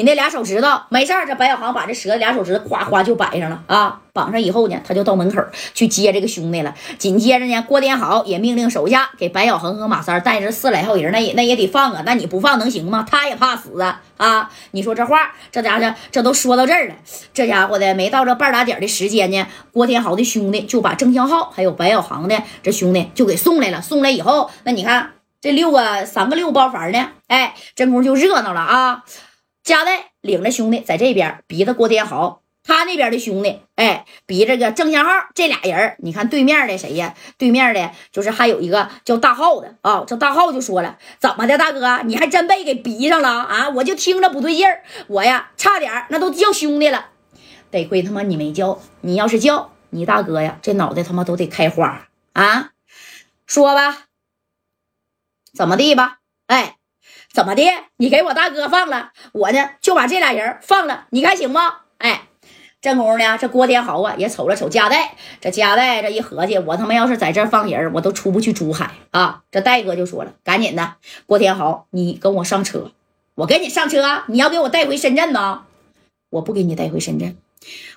你那俩手指头没事儿，这白小航把这折的俩手指头哗哗就摆上了啊！绑上以后呢，他就到门口去接这个兄弟了。紧接着呢，郭天豪也命令手下给白小航和马三带着四来号人，那也那也得放啊！那你不放能行吗？他也怕死啊！啊！你说这话，这家伙这都说到这儿了，这家伙的没到这半打点的时间呢，郭天豪的兄弟就把郑向浩还有白小航的这兄弟就给送来了。送来以后，那你看这六个三个六包房呢，哎，这功夫就热闹了啊！加代领着兄弟在这边逼着郭天豪，他那边的兄弟哎逼这个郑向浩，这俩人你看对面的谁呀？对面的就是还有一个叫大浩的啊。这大浩就说了：“怎么的，大哥，你还真被给逼上了啊？我就听着不对劲儿，我呀差点那都叫兄弟了。得亏他妈你没叫，你要是叫，你大哥呀这脑袋他妈都得开花啊！说吧，怎么地吧？哎。”怎么的？你给我大哥放了，我呢就把这俩人放了，你看行吗？哎，这功夫呢，这郭天豪啊也瞅了瞅加代，这加代这一合计，我他妈要是在这放人，我都出不去珠海啊！这戴哥就说了，赶紧的，郭天豪，你跟我上车，我跟你上车，你要给我带回深圳呢？我不给你带回深圳，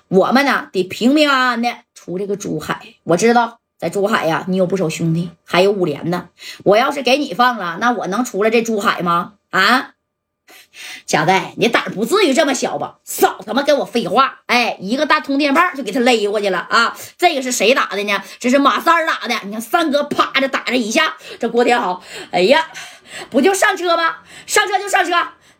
我们呢得平平安安的出这个珠海，我知道。在珠海呀，你有不少兄弟，还有五连呢。我要是给你放了，那我能出来这珠海吗？啊，贾代，你胆不至于这么小吧？少他妈跟我废话！哎，一个大通电棒就给他勒过去了啊！这个是谁打的呢？这是马三打的。你看三哥啪的打这一下，这郭天豪，哎呀，不就上车吗？上车就上车。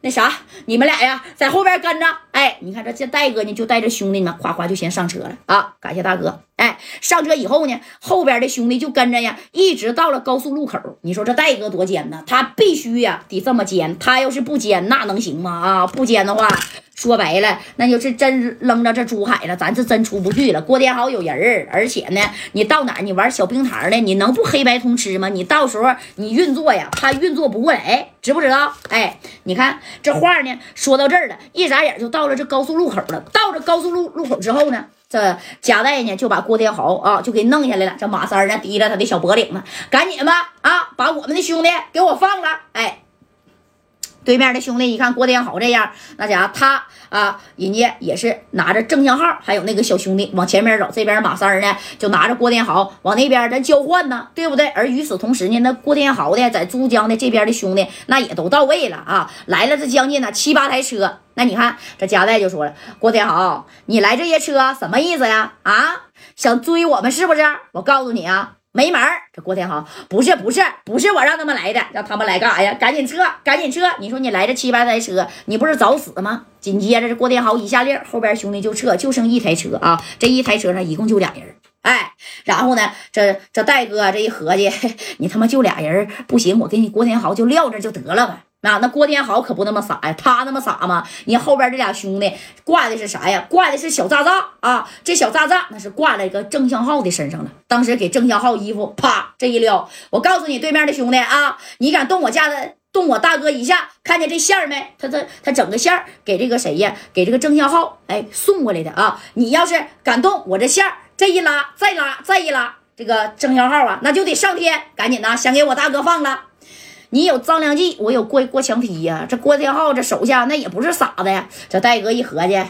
那啥，你们俩呀，在后边跟着。哎，你看这这戴哥呢，就带着兄弟们，夸夸就先上车了啊！感谢大哥。哎，上车以后呢，后边的兄弟就跟着呀，一直到了高速路口。你说这戴哥多奸呢？他必须呀，得这么奸。他要是不奸，那能行吗？啊，不奸的话。说白了，那就是真扔到这珠海了，咱是真出不去了。郭天豪有人儿，而且呢，你到哪儿你玩小冰糖呢？你能不黑白通吃吗？你到时候你运作呀，他运作不过来，知不知道？哎，你看这话呢，说到这儿了，一眨眼就到了这高速路口了。到这高速路路口之后呢，这贾代呢就把郭天豪啊就给弄下来了。这马三呢提着他的小脖领子，赶紧吧啊，把我们的兄弟给我放了。哎。对面的兄弟一看郭天豪这样，那家伙他啊，人家也是拿着郑向浩，还有那个小兄弟往前面走。这边马三呢，就拿着郭天豪往那边咱交换呢，对不对？而与此同时呢，那郭天豪的在珠江的这边的兄弟，那也都到位了啊，来了这将近呢七八台车。那你看这加代就说了，郭天豪，你来这些车什么意思呀？啊，想追我们是不是？我告诉你啊。没门儿！这郭天豪不是不是不是我让他们来的，让他们来干啥呀？赶紧撤，赶紧撤！你说你来这七八台车，你不是找死吗？紧接着这郭天豪一下令，后边兄弟就撤，就剩一台车啊！这一台车上一共就俩人，哎，然后呢，这这戴哥这一合计，你他妈就俩人不行，我给你郭天豪就撂这就得了呗。那那郭天豪可不那么傻呀，他那么傻吗？你后边这俩兄弟挂的是啥呀？挂的是小炸炸啊！这小炸炸那是挂在一个郑向浩的身上了。当时给郑向浩衣服啪这一撩，我告诉你，对面的兄弟啊，你敢动我家的，动我大哥一下，看见这线没？他这他整个线给这个谁呀？给这个郑向浩哎送过来的啊！你要是敢动我这线，这一拉再拉再一拉，这个郑向浩啊，那就得上天！赶紧的，先给我大哥放了。你有张良计，我有过过墙梯呀。这郭天浩这手下那也不是傻子呀。这戴哥一合计，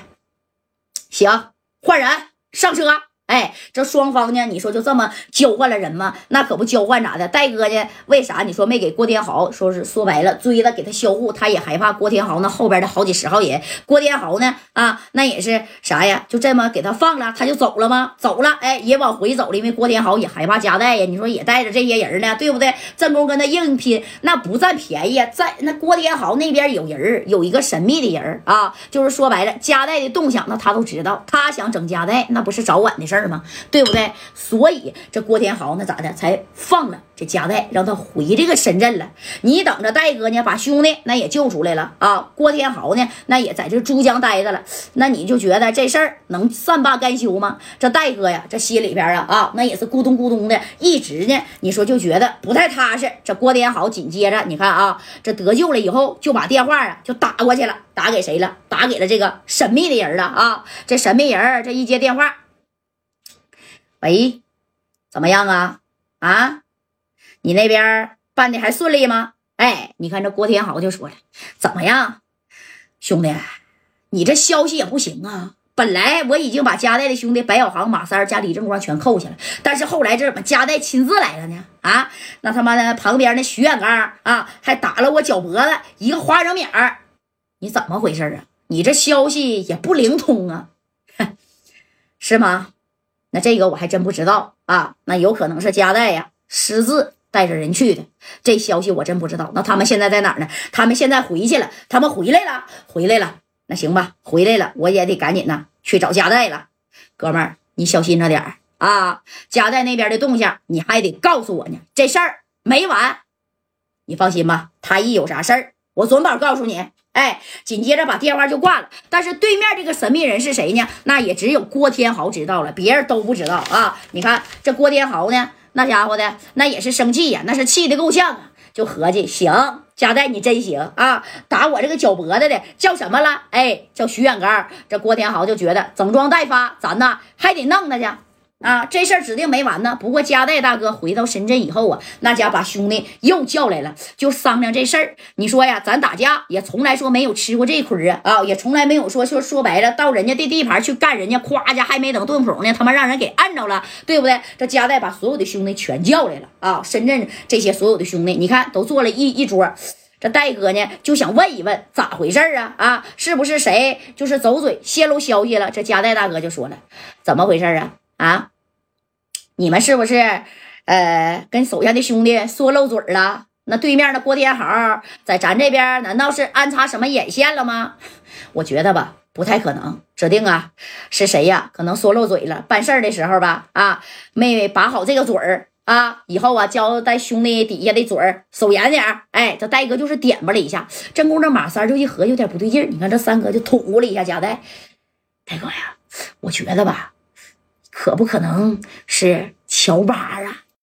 行，换人上车。哎，这双方呢？你说就这么交换了人吗？那可不交换咋的？戴哥呢？为啥你说没给郭天豪？说是说白了，追了给他销户，他也害怕郭天豪那后边的好几十号人。郭天豪呢？啊，那也是啥呀？就这么给他放了，他就走了吗？走了，哎，也往回走了，因为郭天豪也害怕夹带呀。你说也带着这些人呢，对不对？正宫跟他硬拼，那不占便宜。在那郭天豪那边有人，有一个神秘的人啊，就是说白了，夹带的动向，那他都知道。他想整夹带，那不是早晚的事。事儿吗？对不对？所以这郭天豪那咋的才放了这加代，让他回这个深圳了。你等着戴哥呢，把兄弟那也救出来了啊！郭天豪呢，那也在这珠江待着了。那你就觉得这事儿能善罢甘休吗？这戴哥呀，这心里边啊啊，那也是咕咚咕咚的，一直呢，你说就觉得不太踏实。这郭天豪紧接着，你看啊，这得救了以后，就把电话啊就打过去了，打给谁了？打给了这个神秘的人了啊！这神秘人这一接电话。喂，怎么样啊？啊，你那边办的还顺利吗？哎，你看这郭天豪就说了，怎么样，兄弟，你这消息也不行啊！本来我已经把加代的兄弟白小航、马三加李正光全扣下了，但是后来这怎么加代亲自来了呢？啊，那他妈的旁边那徐远刚啊，还打了我脚脖子一个花生米儿，你怎么回事啊？你这消息也不灵通啊，是吗？那这个我还真不知道啊，那有可能是加代呀私自带着人去的，这消息我真不知道。那他们现在在哪儿呢？他们现在回去了，他们回来了，回来了。那行吧，回来了，我也得赶紧呢去找加代了。哥们儿，你小心着点儿啊！加代那边的动向，你还得告诉我呢。这事儿没完，你放心吧，他一有啥事儿，我准保告诉你。哎，紧接着把电话就挂了。但是对面这个神秘人是谁呢？那也只有郭天豪知道了，别人都不知道啊。你看这郭天豪呢，那家伙的那也是生气呀，那是气的够呛啊，就合计行。加代，你真行啊！打我这个脚脖子的叫什么了？哎，叫徐远刚。这郭天豪就觉得整装待发，咱呢还得弄他去啊！这事儿指定没完呢。不过加代大哥回到深圳以后啊，那家把兄弟又叫来了，就商量这事儿。你说呀，咱打架也从来说没有吃过这亏啊啊，也从来没有说说说白了到人家的地盘去干人家，夸家还没等顿谱呢，他妈让人给按着了，对不对？这加代把所有的兄弟全叫来了啊！深圳这些所有的兄弟，你看都坐了一一桌。这戴哥呢就想问一问咋回事啊？啊，是不是谁就是走嘴泄露消息了？这加代大哥就说了，怎么回事啊？啊，你们是不是呃跟手下的兄弟说漏嘴了？那对面的郭天豪在咱这边难道是安插什么眼线了吗？我觉得吧，不太可能，指定啊是谁呀？可能说漏嘴了，办事的时候吧啊没把好这个嘴儿。啊，以后啊，交代兄弟底下的嘴儿守严点儿。哎，这戴哥就是点吧了一下，正宫这马三就一合有点不对劲儿。你看这三哥就捅咕了一下贾代，戴哥呀，我觉得吧，可不可能是乔巴啊？